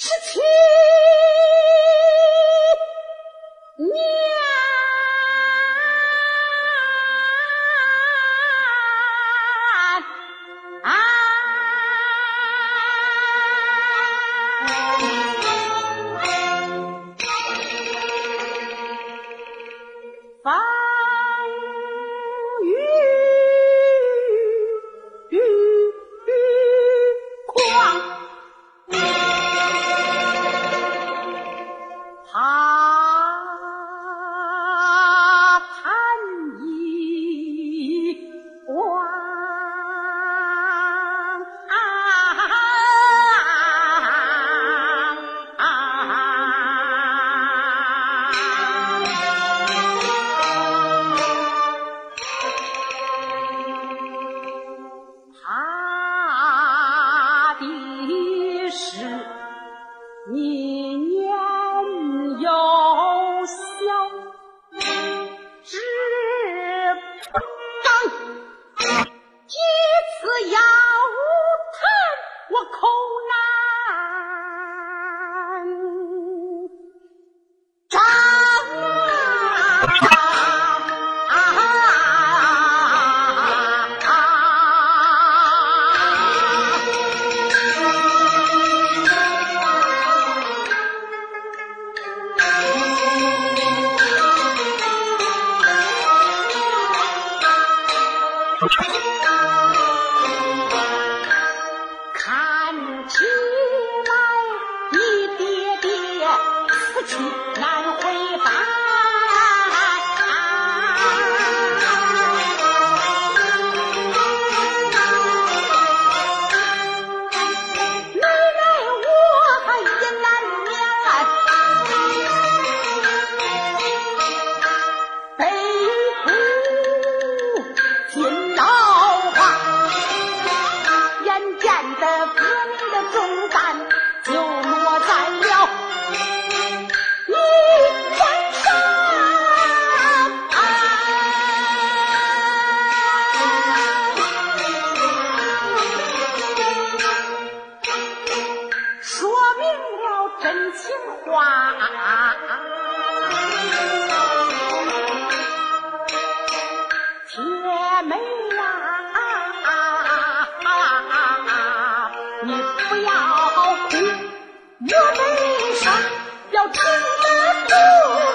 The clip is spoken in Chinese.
十七年。啊！看起来你爹爹死去难活的革命的重担就落在了你肩上，说明了真情话，姐妹。我背上要挺得住。